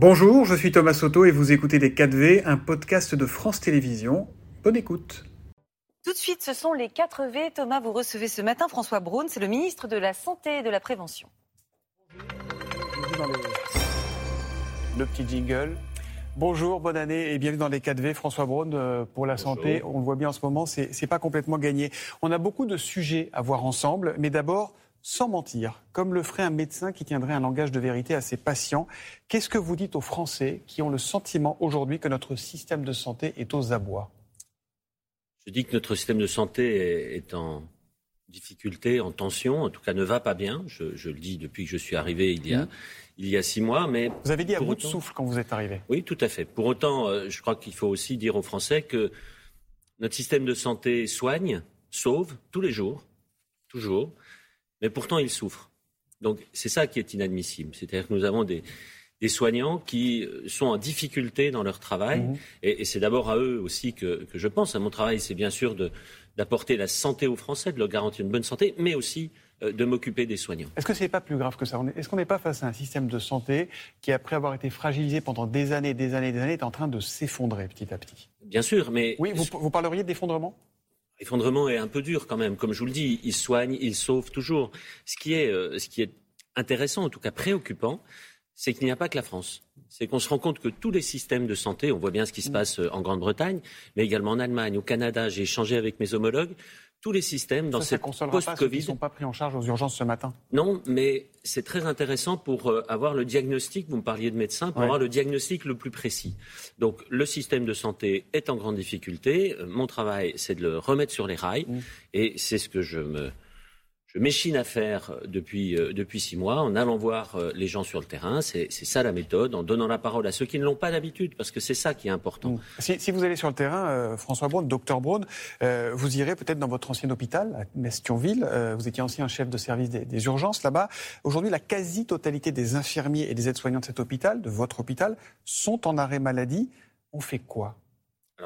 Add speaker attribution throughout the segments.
Speaker 1: Bonjour, je suis Thomas Soto et vous écoutez Les 4V, un podcast de France Télévisions. Bonne écoute.
Speaker 2: Tout de suite, ce sont les 4V. Thomas, vous recevez ce matin François Braun, c'est le ministre de la Santé et de la Prévention.
Speaker 1: Le petit jingle. Bonjour, bonne année et bienvenue dans les 4V. François Braun euh, pour la santé. On le voit bien en ce moment, c'est pas complètement gagné. On a beaucoup de sujets à voir ensemble, mais d'abord, sans mentir, comme le ferait un médecin qui tiendrait un langage de vérité à ses patients. Qu'est-ce que vous dites aux Français qui ont le sentiment aujourd'hui que notre système de santé est aux abois?
Speaker 3: Je dis que notre système de santé est en difficulté, en tension, en tout cas ne va pas bien. Je, le dis depuis que je suis arrivé il y a, mmh. il y a six mois. Mais
Speaker 1: vous avez dit à bout de souffle quand vous êtes arrivé.
Speaker 3: Oui, tout à fait. Pour autant, euh, je crois qu'il faut aussi dire aux Français que notre système de santé soigne, sauve tous les jours, toujours mais pourtant ils souffrent. Donc c'est ça qui est inadmissible. C'est-à-dire que nous avons des, soignants qui euh, sont en difficulté dans leur travail. Mhm. Et, c'est d'abord à eux aussi que, je pense. À mon travail, c'est bien sûr d'apporter la santé aux Français, de leur garantir une bonne santé, mais aussi euh, de m'occuper des soignants.
Speaker 1: Est-ce que ce n'est pas plus grave que ça? Est-ce qu'on n'est pas face à un système de santé qui, après avoir été fragilisé pendant des années, des années, des années, est en train de s'effondrer petit à petit?
Speaker 3: Bien sûr, mais...
Speaker 1: Oui, vous, vous parleriez d'effondrement?
Speaker 3: L'effondrement est un peu dur quand même. Comme je vous le dis, il soigne, il sauve toujours. Ce qui est, euh, ce qui est intéressant, en tout cas préoccupant, c'est qu'il n'y a pas que la France. C'est qu'on se rend compte que tous les systèmes de santé, on voit bien ce qui se passe euh, en Grande-Bretagne, mais également en Allemagne, au Canada, j'ai échangé avec mes homologues, tous les systèmes dans cette post-Covid.
Speaker 1: Ils ne sont pas pris en charge aux urgences ce matin.
Speaker 3: Non, mais c'est très intéressant pour euh, avoir le diagnostic. Vous me parliez de médecin, pour avoir le diagnostic le plus précis. Donc, le système de santé est en grande difficulté. Euh, mon travail, c'est de le remettre sur les rails, mmh. et c'est ce que je me je m'échine à faire euh, depuis, euh, depuis six mois en allant voir euh, les gens sur le terrain. C'est ça la méthode, en donnant la parole à ceux qui ne l'ont pas d'habitude, parce que c'est ça qui est important.
Speaker 1: Si, si, vous allez sur le terrain, François Braun, docteur Braun, vous irez peut-être dans votre ancien hôpital, à Mestionville. vous étiez ancien chef de service des, urgences là-bas. Aujourd'hui, la quasi-totalité des infirmiers et des aides-soignants de cet hôpital, de votre hôpital, sont en arrêt maladie. On fait quoi?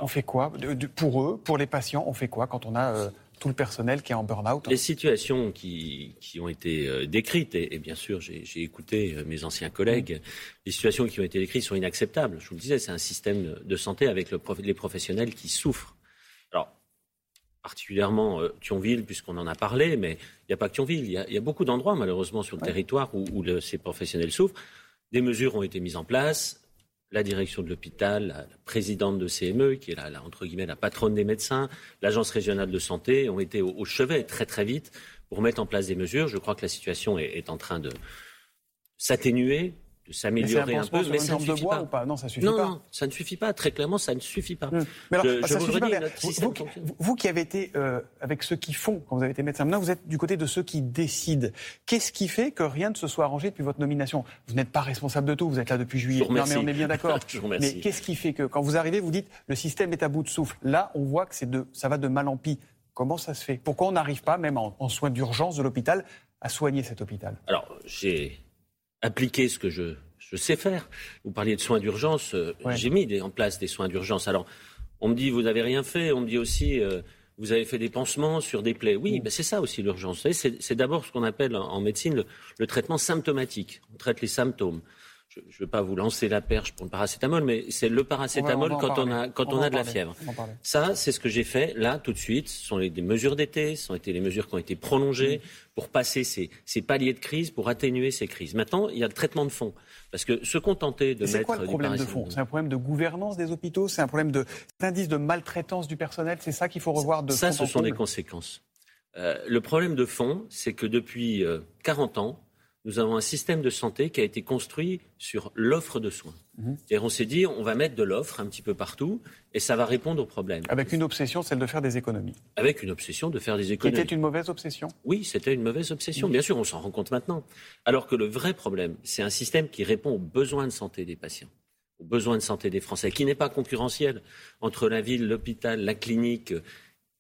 Speaker 1: On fait quoi? Pour eux, pour les patients, on fait quoi quand on a tout le personnel qui est en burn-out.
Speaker 3: Les situations qui, ont été euh, décrites, et, bien sûr j'ai écouté euh, mes anciens collègues, mm. les situations qui ont été décrites sont inacceptables. Je vous le disais, c'est un système de santé avec les professionnels qui souffrent. Alors, particulièrement euh, Thionville, puisqu'on en a parlé, mais il n'y a pas que Thionville, il y a, beaucoup d'endroits malheureusement sur le territoire où, ces professionnels souffrent. Des mesures ont été mises en place, la direction de l'hôpital, la, présidente de CME, qui est la, entre guillemets la patronne des médecins, l'agence régionale de santé ont été au, chevet très très vite pour mettre en place des mesures. Je crois que la situation est en train de s'atténuer de s'améliorer un, peu, mais ça ne suffit pas.
Speaker 1: Ou pas? Non, ça suffit
Speaker 3: non,
Speaker 1: pas.
Speaker 3: Non, ça ne suffit pas. Très clairement, ça ne suffit pas.
Speaker 1: Hum. Mais alors, je, ça vous pas, vous, vous, qui avez été euh, avec ceux qui font, quand vous avez été médecin, maintenant vous êtes du côté de ceux qui décident. Qu'est-ce qui fait que rien ne se soit arrangé depuis votre nomination? Vous n'êtes pas responsable de tout. Vous êtes là depuis juillet.
Speaker 3: Non,
Speaker 1: mais on est bien d'accord. mais qu'est-ce qui fait que quand vous arrivez, vous dites le système est à bout de souffle. Là, on voit que c'est de, ça va de mal en pis. Comment ça se fait? Pourquoi on n'arrive pas, même en, en soins d'urgence de l'hôpital, à soigner cet hôpital?
Speaker 3: Alors, j'ai appliqué ce que je je sais faire. Vous parliez de soins d'urgence, euh, j'ai mis en place des soins d'urgence. Alors, on me dit, vous n'avez rien fait, on me dit aussi, euh, vous avez fait des pansements sur des plaies. Oui, mm. ben c'est ça aussi l'urgence. C'est d'abord ce qu'on appelle en médecine le, traitement symptomatique. On traite les symptômes je ne vais pas vous lancer la perche pour le paracétamol, mais c'est le paracétamol quand, on a, quand on, a de la fièvre. Ça, c'est ce que j'ai fait là tout de suite. Ce sont les, des mesures d'été, ce sont été les mesures qui ont été prolongées pour passer ces, ces, paliers de crise, pour atténuer ces crises. Maintenant, il y a le traitement de fond. Parce que se contenter de mettre.
Speaker 1: C'est quoi le problème de fond? C'est un problème de gouvernance des hôpitaux? C'est un problème d'indice de, de maltraitance du personnel? C'est ça qu'il faut revoir de
Speaker 3: Ça, ce sont des conséquences. Euh, le problème de fond, c'est que depuis 40 euh, ans, nous avons un système de santé qui a été construit sur l'offre de soins. Mhm. on s'est dit, on va mettre de l'offre un petit peu partout et ça va répondre aux problèmes.
Speaker 1: Avec une obsession, celle de faire des économies.
Speaker 3: Avec une obsession de faire des économies.
Speaker 1: C'était une mauvaise obsession
Speaker 3: Oui, c'était une mauvaise obsession. Bien sûr, on s'en rend compte maintenant. Alors que le vrai problème, c'est un système qui répond aux besoins de santé des patients, aux besoins de santé des Français, qui n'est pas concurrentiel entre la ville, l'hôpital, la clinique.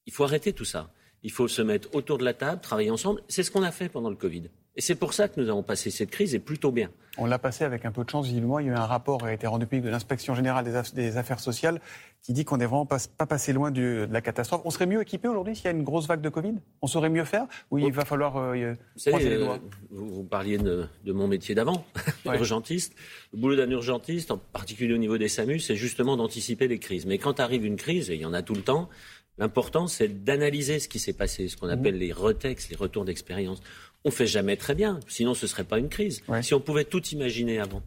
Speaker 3: Il faut arrêter tout ça. Il faut se mettre autour de la table, travailler ensemble. C'est ce qu'on a fait pendant le Covid. Et c'est pour ça que nous avons passé cette crise, et plutôt bien.
Speaker 1: On l'a passé avec un peu de chance, visiblement. Il y a eu un rapport qui a été rendu public de l'inspection générale des, affaires sociales qui dit qu'on n'est vraiment pas, passé loin de la catastrophe. On serait mieux équipé aujourd'hui s'il y a une grosse vague de Covid? On saurait mieux faire? Ou il va falloir euh,
Speaker 3: vous, les doigts? vous, parliez de, mon métier d'avant, urgentiste. Le boulot d'un urgentiste, en particulier au niveau des SAMU, c'est justement d'anticiper les crises. Mais quand arrive une crise, et il y en a tout le temps, L'important, c'est d'analyser ce qui s'est passé, ce qu'on mmh. appelle les retextes, les retours d'expérience. On fait jamais très bien, sinon ce serait pas une crise. Si on pouvait tout imaginer avant.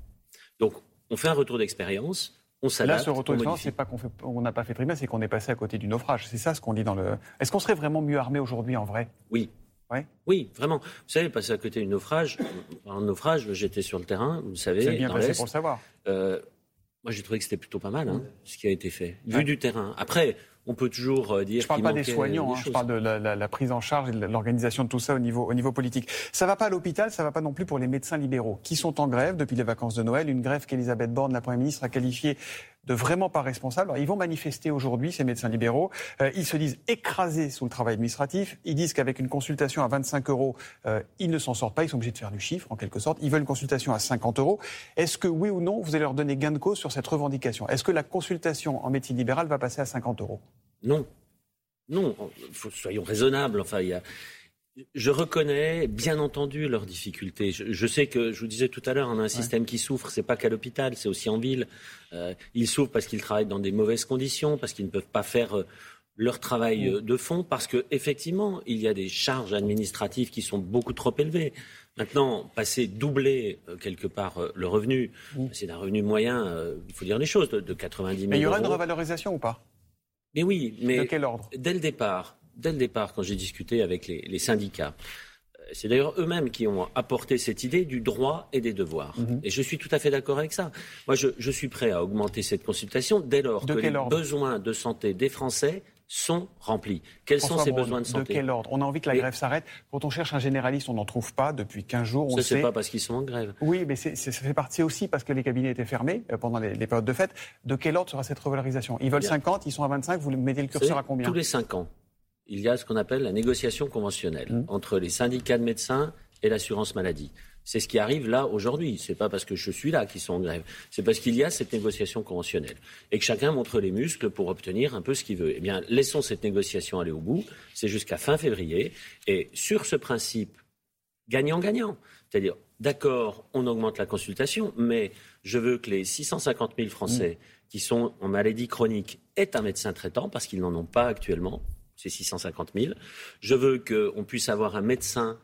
Speaker 3: Donc, on fait un retour d'expérience. On s'adapte.
Speaker 1: Là, ce retour d'expérience, c'est pas qu'on n'a pas fait très bien, c'est qu'on est passé à côté du naufrage. C'est ça ce qu'on dit dans le. Est-ce qu'on serait vraiment mieux armé aujourd'hui en vrai?
Speaker 3: Oui. Oui, vraiment. Vous savez, passer à côté du naufrage, en naufrage, j'étais sur le terrain, vous savez.
Speaker 1: C'est bien passé pour le savoir. Euh,
Speaker 3: moi, j'ai trouvé que c'était plutôt pas mal, hein, ce qui a été fait, vu du terrain. Après, on peut toujours euh, dire.
Speaker 1: Je ne parle pas des soignants, hein, je parle de la, prise en charge et de l'organisation de tout ça au niveau, au niveau politique. Ça ne va pas à l'hôpital, ça ne va pas non plus pour les médecins libéraux qui sont en grève depuis les vacances de Noël. Une grève qu'Elisabeth Borne, la Première ministre, a qualifiée de vraiment pas responsable. ils vont manifester aujourd'hui, ces médecins libéraux. Euh, ils se disent écrasés sous le travail administratif. Ils disent qu'avec une consultation à 25 euros, euh, ils ne s'en sortent pas. Ils sont obligés de faire du chiffre, en quelque sorte. Ils veulent une consultation à 50 euros. Est-ce que, oui ou non, vous allez leur donner gain de cause sur cette revendication? Est-ce que la consultation en médecine libérale va passer à 50 euros?
Speaker 3: Non. Non, soyons raisonnables. Enfin, il y a, je reconnais, bien entendu, leurs difficultés. Je, sais que, je vous disais tout à l'heure, on a un système qui souffre. C'est pas qu'à l'hôpital, c'est aussi en ville. Euh, ils souffrent parce qu'ils travaillent dans des mauvaises conditions, parce qu'ils ne peuvent pas faire euh, leur travail euh, de fond, parce qu'effectivement, il y a des charges administratives qui sont beaucoup trop élevées. Maintenant, passer doubler quelque part le revenu, c'est d'un revenu moyen, il faut dire les choses, de, 90 000
Speaker 1: Mais il y aura
Speaker 3: une
Speaker 1: revalorisation ou pas?
Speaker 3: Mais oui, mais
Speaker 1: de quel ordre?
Speaker 3: Dès le départ, dès le départ, quand j'ai discuté avec les, syndicats, euh, c'est d'ailleurs eux-mêmes qui ont apporté cette idée du droit et des devoirs. Mhm. Et je suis tout à fait d'accord avec ça. Moi, je, suis prêt à augmenter cette consultation dès lors que les besoins de santé des Français sont remplis. Quels sont ces besoins de santé?
Speaker 1: De quel ordre? On a envie que la grève s'arrête. Quand on cherche un généraliste, on n'en trouve pas depuis 15 jours.
Speaker 3: On ça, n'est pas parce qu'ils sont en grève.
Speaker 1: Oui, mais ça fait partie aussi parce que les cabinets étaient fermés euh, pendant les, périodes de fête. De quel ordre sera cette revalorisation? Ils veulent 50, ils sont à 25, vous mettez le curseur à combien?
Speaker 3: Tous les 5 ans, il y a ce qu'on appelle la négociation conventionnelle mmh. entre les syndicats de médecins et l'assurance maladie. C'est ce qui arrive là aujourd'hui. C'est pas parce que je suis là qu'ils sont en grève. C'est parce qu'il y a cette négociation conventionnelle et que chacun montre les muscles pour obtenir un peu ce qu'il veut. Eh bien, laissons cette négociation aller au bout. C'est jusqu'à fin février. Et sur ce principe gagnant-gagnant, c'est-à-dire, d'accord, on augmente la consultation, mais je veux que les 650 000 Français mmh. qui sont en maladie chronique aient un médecin traitant parce qu'ils n'en ont pas actuellement. C'est 650 000. Je veux qu'on puisse avoir un médecin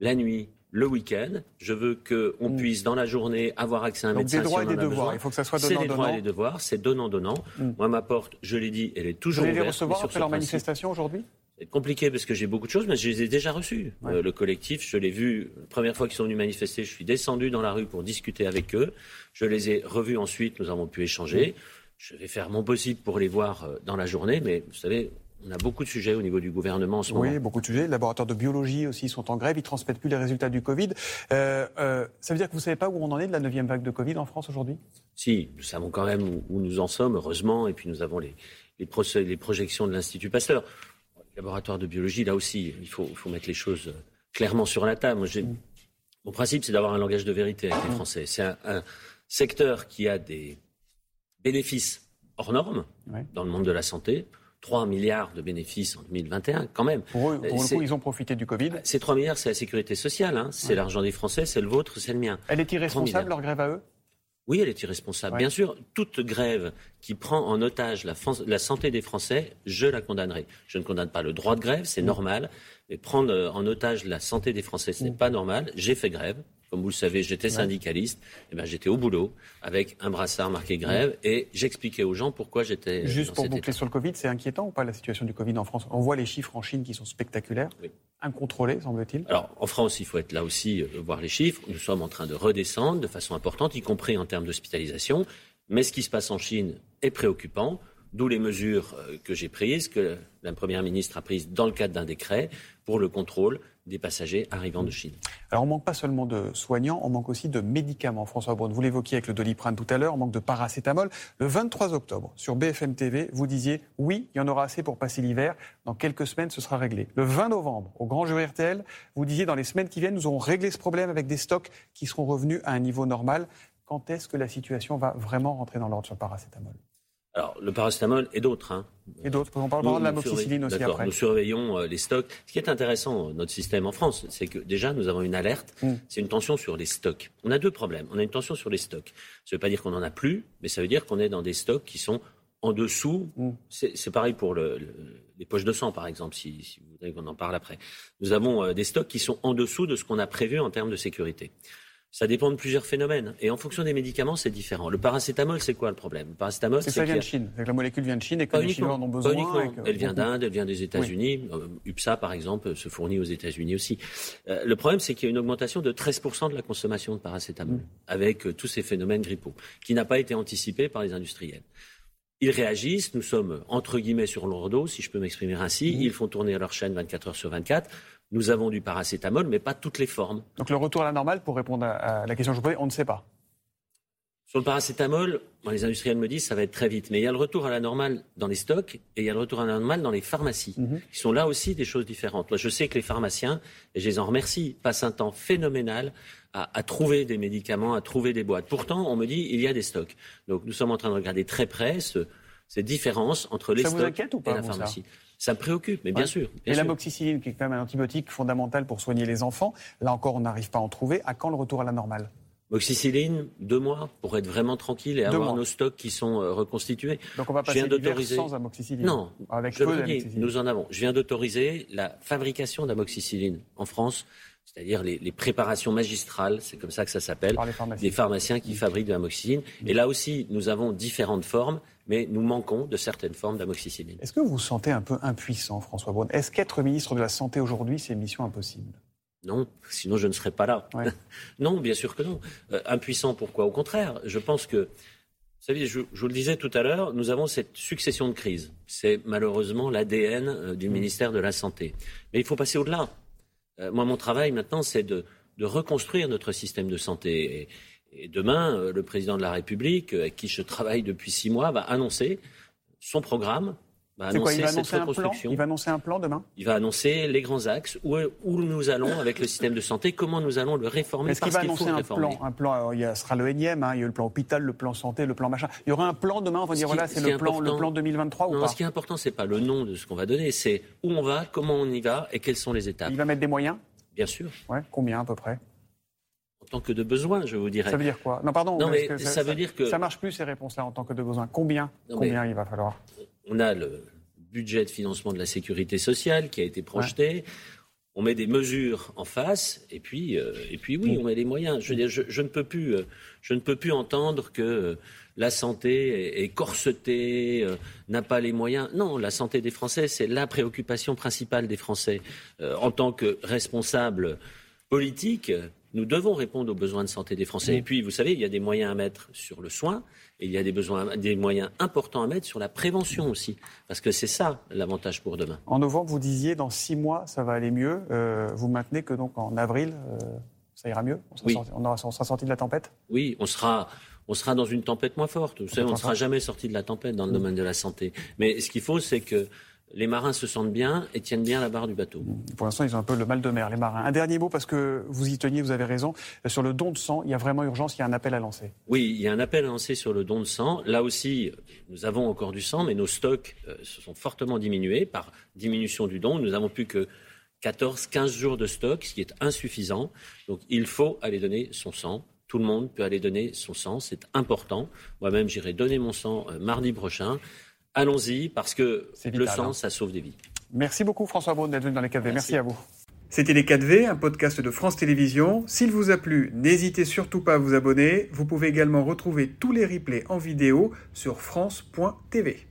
Speaker 3: la nuit, le week-end. Je veux qu'on mm. puisse, dans la journée, avoir accès à un médecin.
Speaker 1: Des droits et des devoirs. Il faut que ça soit donnant-donnant.
Speaker 3: C'est des droits et des devoirs. C'est donnant-donnant. Mm. Moi, ma porte, je l'ai dit, elle est toujours
Speaker 1: Vous
Speaker 3: allez
Speaker 1: les recevoir après leur manifestation aujourd'hui?
Speaker 3: C'est compliqué parce que j'ai beaucoup de choses, mais je les ai déjà reçus. Euh, le collectif, je l'ai vu, la première fois qu'ils sont venus manifester, je suis descendu dans la rue pour discuter avec eux. Je les ai revus ensuite, nous avons pu échanger. Mm. Je vais faire mon possible pour les voir euh, dans la journée, mais vous savez, on a beaucoup de sujets au niveau du gouvernement en ce moment.
Speaker 1: Oui, beaucoup de sujets. Les laboratoires de biologie aussi sont en grève. Ils ne transmettent plus les résultats du Covid. Euh, euh, ça veut dire que vous ne savez pas où on en est de la neuvième vague de Covid en France aujourd'hui?
Speaker 3: Si, nous savons quand même où, nous en sommes, heureusement. Et puis nous avons les, les, projections de l'Institut Pasteur. Les laboratoires de biologie, là aussi, il faut, mettre les choses clairement sur la table. Mm. Mon principe, c'est d'avoir un langage de vérité avec les mm. Français. C'est un, secteur qui a des bénéfices hors normes dans le monde de la santé 3 milliards de bénéfices en 2021, quand même.
Speaker 1: Pour eux, pour le coup, ils ont profité du Covid.
Speaker 3: Ces 3 milliards, c'est la sécurité sociale. Hein. C'est l'argent des Français, c'est le vôtre, c'est le mien.
Speaker 1: Elle est irresponsable, leur grève à eux?
Speaker 3: Oui, elle est irresponsable. Bien sûr, toute grève qui prend en otage la, la, santé des Français, je la condamnerai. Je ne condamne pas le droit de grève, c'est normal. Mais prendre euh, en otage la santé des Français, ce n'est pas normal. J'ai fait grève. Comme vous le savez, j'étais syndicaliste. Et eh ben, j'étais au boulot avec un brassard marqué grève et j'expliquais aux gens pourquoi j'étais.
Speaker 1: Juste pour boucler sur le Covid, c'est inquiétant ou pas la situation du Covid en France? On voit les chiffres en Chine qui sont spectaculaires, incontrôlés, semble-t-il.
Speaker 3: Alors, en France, il faut être là aussi, euh, voir les chiffres. Nous sommes en train de redescendre de façon importante, y compris en termes d'hospitalisation. Mais ce qui se passe en Chine est préoccupant. D'où les mesures euh, que j'ai prises, que la Première ministre a prises dans le cadre d'un décret pour le contrôle des passagers arrivant de Chine.
Speaker 1: Alors on manque pas seulement de soignants, on manque aussi de médicaments. François Braun, vous l'évoquiez avec le doliprane tout à l'heure, on manque de paracétamol. Le 23 octobre, sur BFM TV, vous disiez oui, il y en aura assez pour passer l'hiver. Dans quelques semaines, ce sera réglé. Le 20 novembre, au Grand Jury RTL, vous disiez dans les semaines qui viennent, nous aurons réglé ce problème avec des stocks qui seront revenus à un niveau normal. Quand est-ce que la situation va vraiment rentrer dans l'ordre sur le paracétamol?
Speaker 3: Alors, le paracétamol et d'autres. Hein.
Speaker 1: Et d'autres. On parlera de la moxicilline aussi après.
Speaker 3: Nous surveillons euh, les stocks. Ce qui est intéressant, notre système en France, c'est que déjà, nous avons une alerte. Mm. C'est une tension sur les stocks. On a deux problèmes. On a une tension sur les stocks. Ça ne veut pas dire qu'on n'en a plus, mais ça veut dire qu'on est dans des stocks qui sont en dessous. Mm. C'est pareil pour le, les poches de sang, par exemple, si, si vous voudrez qu'on en parle après. Nous avons euh, des stocks qui sont en dessous de ce qu'on a prévu en termes de sécurité. Ça dépend de plusieurs phénomènes. Et en fonction des médicaments, c'est différent. Le paracétamol, c'est quoi le problème? Le paracétamol,
Speaker 1: c'est ça vient de Chine. La molécule vient de Chine et que les Chinois en ont besoin.
Speaker 3: Elle vient d'Inde, elle vient des États-Unis. Euh, UPSA, par exemple, se fournit aux États-Unis aussi. Euh, le problème, c'est qu'il y a une augmentation de 13% de la consommation de paracétamol, mm. avec euh, tous ces phénomènes grippaux, qui n'a pas été anticipé par les industriels. Ils réagissent, nous sommes entre guillemets sur leur dos, si je peux m'exprimer ainsi. Mm. Ils font tourner leur chaîne 24 heures sur 24. Nous avons du paracétamol, mais pas toutes les formes.
Speaker 1: Donc le retour à la normale, pour répondre à la question que je vous posais, on ne sait pas.
Speaker 3: Sur le paracétamol, les industriels me disent que ça va être très vite. Mais il y a le retour à la normale dans les stocks et il y a le retour à la normale dans les pharmacies, mhm. qui sont là aussi des choses différentes. Moi, je sais que les pharmaciens, et je les en remercie, passent un temps phénoménal à, trouver des médicaments, à trouver des boîtes. Pourtant, on me dit il y a des stocks. Donc nous sommes en train de regarder très près cette différence entre les stocks et la pharmacie? Ça me préoccupe, mais bien sûr.
Speaker 1: et la moxicilline, qui est quand même un antibiotique fondamental pour soigner les enfants, là encore, on n'arrive pas à en trouver. À quand le retour à la normale?
Speaker 3: Moxicilline, deux mois pour être vraiment tranquille et avoir nos stocks qui sont euh, reconstitués.
Speaker 1: Donc on va passer d'autoriser sans amoxicilline.
Speaker 3: Non, avec je peu dis, nous en avons. Je viens d'autoriser la fabrication d'amoxicilline en France, c'est-à-dire les, préparations magistrales, c'est comme ça que ça s'appelle, des pharmaciens qui fabriquent de l'amoxicilline. Et là aussi, nous avons différentes formes mais nous manquons de certaines formes d'amoxicilline.
Speaker 1: Est-ce que vous vous sentez un peu impuissant, François Braun? Est-ce qu'être ministre de la Santé aujourd'hui, c'est une mission impossible?
Speaker 3: Non, sinon je ne serais pas là. non, bien sûr que non. Euh, impuissant, pourquoi? Au contraire, je pense que, vous savez, je, vous le disais tout à l'heure, nous avons cette succession de crises. C'est malheureusement l'ADN euh, du mm. ministère de la Santé. Mais il faut passer au-delà. Euh, mon travail maintenant, c'est de, reconstruire notre système de santé. Et, demain, euh, le président de la République, avec qui je travaille depuis six mois, va annoncer son programme.
Speaker 1: Annoncer, quoi, il va annoncer cette reconstruction. Un plan il va annoncer un plan demain
Speaker 3: Il va annoncer les grands axes, où, où nous allons avec le système de santé, comment nous allons le réformer.
Speaker 1: Est-ce qu'il va annoncer un plan, un plan il y a, sera le énième, hein, il y a le plan hôpital, le plan santé, le plan machin. Il y aura un plan demain, on va dire voilà, c'est le plan, le plan 2023 ou pas
Speaker 3: Ce qui est important, c'est pas le nom de ce qu'on va donner, c'est où on va, comment on y va et quelles sont les étapes.
Speaker 1: Il va mettre des moyens
Speaker 3: Bien sûr.
Speaker 1: Ouais, combien à peu près
Speaker 3: tant que de besoin, je vous dirais.
Speaker 1: Ça veut dire quoi? Non, pardon.
Speaker 3: Non, mais ça, veut dire que
Speaker 1: ça marche plus ces réponses-là en tant que de besoin. Combien Combien il va falloir?
Speaker 3: On a le budget de financement de la sécurité sociale qui a été projeté. On met des mesures en face, et puis, euh, et puis oui, on met les moyens. Je, je, ne peux plus, euh, je ne peux plus entendre que euh, la santé est, corsetée, n'a pas les moyens. Non, la santé des Français, c'est la préoccupation principale des Français. en tant que responsable politique, nous devons répondre aux besoins de santé des Français. Et puis, vous savez, il y a des moyens à mettre sur le soin et il y a des, besoins, des moyens importants à mettre sur la prévention aussi. Parce que c'est ça l'avantage pour demain.
Speaker 1: En novembre, vous disiez dans six mois, ça va aller mieux. Euh, vous maintenez que donc en avril, euh, ça ira mieux? On sera, sorti, on, sera sorti de la tempête?
Speaker 3: Oui, on sera on sera dans une tempête moins forte. Vous savez, on ne sera jamais sorti de la tempête dans le domaine de la santé. Mais ce qu'il faut, c'est que les marins se sentent bien et tiennent bien la barre du bateau.
Speaker 1: Pour l'instant, ils ont un peu le mal de mer, les marins. Un dernier mot, parce que vous y teniez, vous avez raison. Sur le don de sang, il y a vraiment urgence, il y a un appel à lancer.
Speaker 3: Oui, il y a un appel à lancer sur le don de sang. Là aussi, nous avons encore du sang, mais nos stocks euh, se sont fortement diminués par diminution du don. Nous n'avons plus que 14, 15 jours de stock, ce qui est insuffisant. Donc il faut aller donner son sang. Tout le monde peut aller donner son sang, c'est important. Moi-même, j'irai donner mon sang euh, mardi prochain allons-y parce que le sang, hein. ça sauve des vies.
Speaker 1: Merci beaucoup François Braun d'être venu dans les 4V. Merci. à vous. C'était Les 4V, un podcast de France Télévisions. S'il vous a plu, n'hésitez surtout pas à vous abonner. Vous pouvez également retrouver tous les replays en vidéo sur France.tv.